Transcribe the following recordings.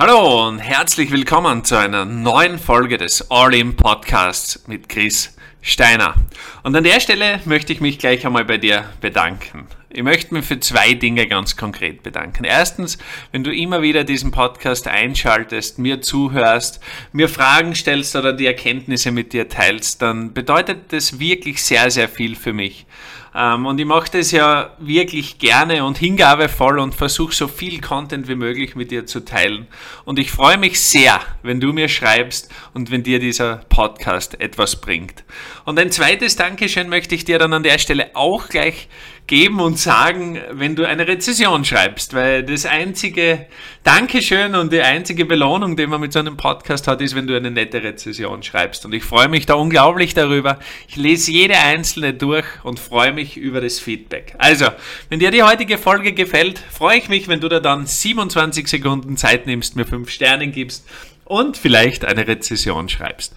Hallo und herzlich willkommen zu einer neuen Folge des All-In Podcasts mit Chris Steiner. Und an der Stelle möchte ich mich gleich einmal bei dir bedanken. Ich möchte mich für zwei Dinge ganz konkret bedanken. Erstens, wenn du immer wieder diesen Podcast einschaltest, mir zuhörst, mir Fragen stellst oder die Erkenntnisse mit dir teilst, dann bedeutet das wirklich sehr, sehr viel für mich. Ähm, und ich mache das ja wirklich gerne und hingabevoll und versuche so viel Content wie möglich mit dir zu teilen. Und ich freue mich sehr, wenn du mir schreibst und wenn dir dieser Podcast etwas bringt. Und ein zweites Dankeschön möchte ich dir dann an der Stelle auch gleich geben und sagen, wenn du eine Rezession schreibst, weil das einzige Dankeschön und die einzige Belohnung, die man mit so einem Podcast hat, ist, wenn du eine nette Rezession schreibst. Und ich freue mich da unglaublich darüber. Ich lese jede einzelne durch und freue mich über das Feedback. Also, wenn dir die heutige Folge gefällt, freue ich mich, wenn du da dann 27 Sekunden Zeit nimmst, mir 5 Sterne gibst und vielleicht eine Rezession schreibst.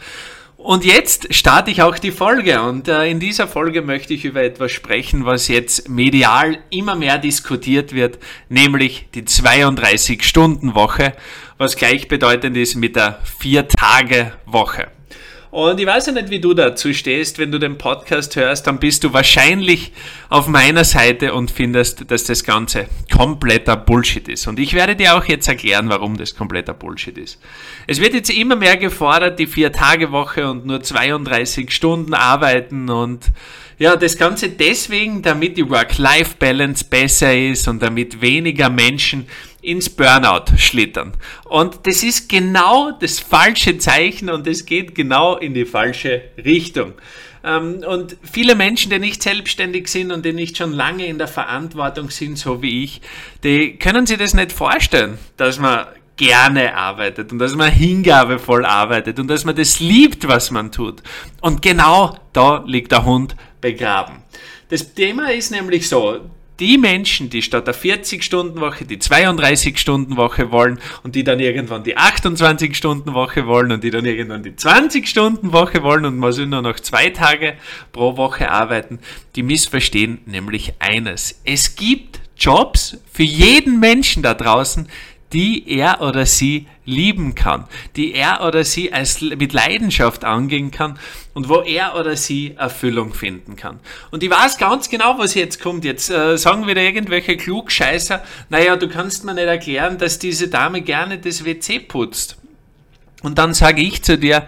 Und jetzt starte ich auch die Folge und äh, in dieser Folge möchte ich über etwas sprechen, was jetzt medial immer mehr diskutiert wird, nämlich die 32-Stunden-Woche, was gleichbedeutend ist mit der 4-Tage-Woche. Und ich weiß ja nicht, wie du dazu stehst, wenn du den Podcast hörst, dann bist du wahrscheinlich auf meiner Seite und findest, dass das Ganze kompletter Bullshit ist. Und ich werde dir auch jetzt erklären, warum das kompletter Bullshit ist. Es wird jetzt immer mehr gefordert, die Vier-Tage-Woche und nur 32 Stunden arbeiten und ja, das Ganze deswegen, damit die Work-Life-Balance besser ist und damit weniger Menschen ins Burnout schlittern. Und das ist genau das falsche Zeichen und es geht genau in die falsche Richtung. Ähm, und viele Menschen, die nicht selbstständig sind und die nicht schon lange in der Verantwortung sind, so wie ich, die können sich das nicht vorstellen, dass man gerne arbeitet und dass man hingabevoll arbeitet und dass man das liebt, was man tut. Und genau da liegt der Hund begraben. Das Thema ist nämlich so, die Menschen, die statt der 40-Stunden-Woche die 32-Stunden-Woche wollen und die dann irgendwann die 28-Stunden-Woche wollen und die dann irgendwann die 20-Stunden-Woche wollen und man soll nur noch zwei Tage pro Woche arbeiten, die missverstehen nämlich eines. Es gibt Jobs für jeden Menschen da draußen, die er oder sie lieben kann, die er oder sie als, mit Leidenschaft angehen kann und wo er oder sie Erfüllung finden kann. Und ich weiß ganz genau, was jetzt kommt. Jetzt äh, sagen wieder irgendwelche Klugscheißer, naja, du kannst mir nicht erklären, dass diese Dame gerne das WC putzt. Und dann sage ich zu dir,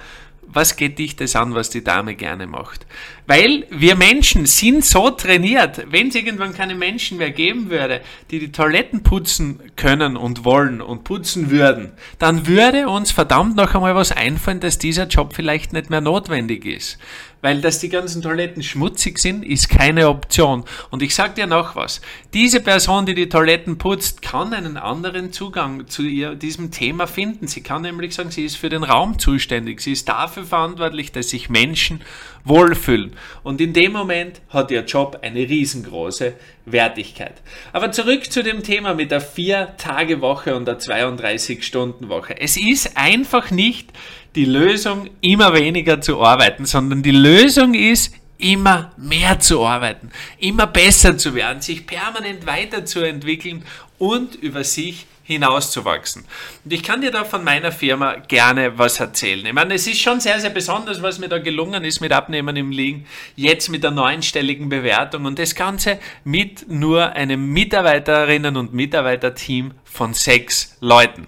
was geht dich das an, was die Dame gerne macht? Weil wir Menschen sind so trainiert, wenn es irgendwann keine Menschen mehr geben würde, die die Toiletten putzen können und wollen und putzen würden, dann würde uns verdammt noch einmal was einfallen, dass dieser Job vielleicht nicht mehr notwendig ist. Weil dass die ganzen Toiletten schmutzig sind, ist keine Option. Und ich sag dir noch was. Diese Person, die die Toiletten putzt, kann einen anderen Zugang zu ihr, diesem Thema finden. Sie kann nämlich sagen, sie ist für den Raum zuständig. Sie ist dafür verantwortlich, dass sich Menschen wohlfühlen. Und in dem Moment hat ihr Job eine riesengroße Wertigkeit. Aber zurück zu dem Thema mit der 4-Tage-Woche und der 32-Stunden-Woche. Es ist einfach nicht die Lösung, immer weniger zu arbeiten, sondern die Lösung ist, immer mehr zu arbeiten, immer besser zu werden, sich permanent weiterzuentwickeln und über sich hinauszuwachsen. Und ich kann dir da von meiner Firma gerne was erzählen. Ich meine, es ist schon sehr, sehr besonders, was mir da gelungen ist mit Abnehmen im Liegen, jetzt mit der neunstelligen Bewertung und das Ganze mit nur einem Mitarbeiterinnen- und Mitarbeiterteam von sechs Leuten.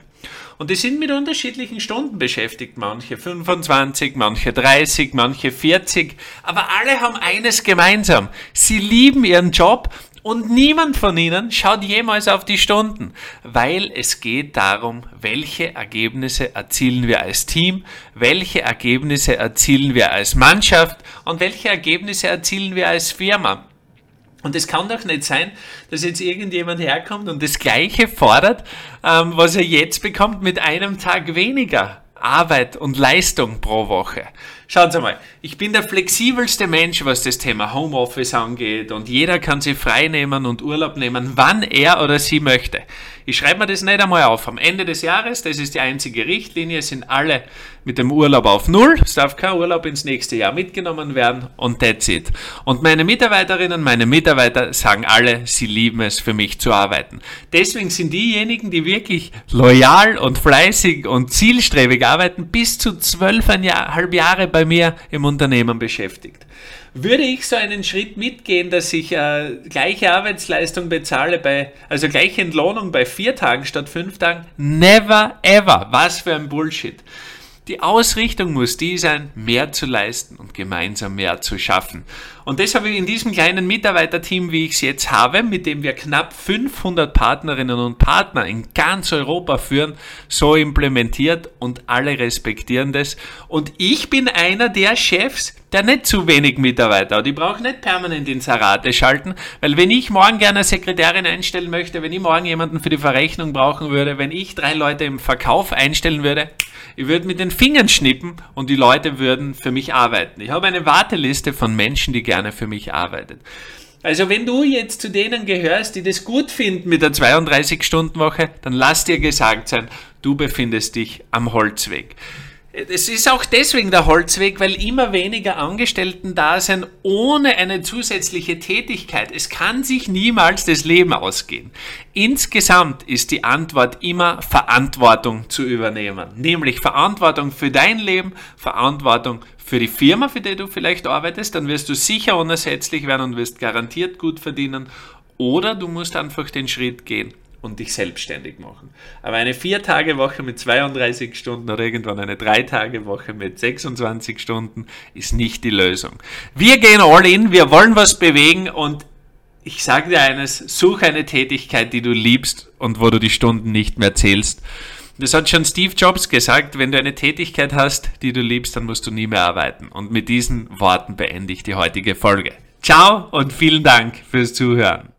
Und die sind mit unterschiedlichen Stunden beschäftigt. Manche 25, manche 30, manche 40. Aber alle haben eines gemeinsam. Sie lieben ihren Job und niemand von ihnen schaut jemals auf die Stunden, weil es geht darum, welche Ergebnisse erzielen wir als Team, welche Ergebnisse erzielen wir als Mannschaft und welche Ergebnisse erzielen wir als Firma. Und es kann doch nicht sein, dass jetzt irgendjemand herkommt und das Gleiche fordert, ähm, was er jetzt bekommt, mit einem Tag weniger Arbeit und Leistung pro Woche. Schauen Sie mal, ich bin der flexibelste Mensch, was das Thema Homeoffice angeht und jeder kann sich frei nehmen und Urlaub nehmen, wann er oder sie möchte. Ich schreibe mir das nicht einmal auf. Am Ende des Jahres, das ist die einzige Richtlinie, sind alle mit dem Urlaub auf Null. Es darf kein Urlaub ins nächste Jahr mitgenommen werden und that's it. Und meine Mitarbeiterinnen, meine Mitarbeiter sagen alle, sie lieben es für mich zu arbeiten. Deswegen sind diejenigen, die wirklich loyal und fleißig und zielstrebig arbeiten, bis zu zwölfeinhalb Jahre bei mir im Unternehmen beschäftigt. Würde ich so einen Schritt mitgehen, dass ich äh, gleiche Arbeitsleistung bezahle bei, also gleiche Entlohnung bei vier Tagen statt fünf Tagen? Never ever. Was für ein Bullshit. Die Ausrichtung muss die sein, mehr zu leisten und gemeinsam mehr zu schaffen. Und ich in diesem kleinen Mitarbeiterteam, wie ich es jetzt habe, mit dem wir knapp 500 Partnerinnen und Partner in ganz Europa führen, so implementiert und alle respektieren das. Und ich bin einer der Chefs, der nicht zu wenig Mitarbeiter hat. Ich brauche nicht permanent ins Arate schalten, weil wenn ich morgen gerne eine Sekretärin einstellen möchte, wenn ich morgen jemanden für die Verrechnung brauchen würde, wenn ich drei Leute im Verkauf einstellen würde, ich würde mit den Fingern schnippen und die Leute würden für mich arbeiten. Ich habe eine Warteliste von Menschen, die gerne für mich arbeiten. Also wenn du jetzt zu denen gehörst, die das gut finden mit der 32-Stunden-Woche, dann lass dir gesagt sein, du befindest dich am Holzweg. Es ist auch deswegen der Holzweg, weil immer weniger Angestellten da sind ohne eine zusätzliche Tätigkeit. Es kann sich niemals das Leben ausgehen. Insgesamt ist die Antwort immer Verantwortung zu übernehmen. Nämlich Verantwortung für dein Leben, Verantwortung für die Firma, für die du vielleicht arbeitest. Dann wirst du sicher unersetzlich werden und wirst garantiert gut verdienen. Oder du musst einfach den Schritt gehen und dich selbstständig machen. Aber eine Vier-Tage-Woche mit 32 Stunden oder irgendwann eine Drei-Tage-Woche mit 26 Stunden ist nicht die Lösung. Wir gehen all in, wir wollen was bewegen und ich sage dir eines, such eine Tätigkeit, die du liebst und wo du die Stunden nicht mehr zählst. Das hat schon Steve Jobs gesagt, wenn du eine Tätigkeit hast, die du liebst, dann musst du nie mehr arbeiten. Und mit diesen Worten beende ich die heutige Folge. Ciao und vielen Dank fürs Zuhören.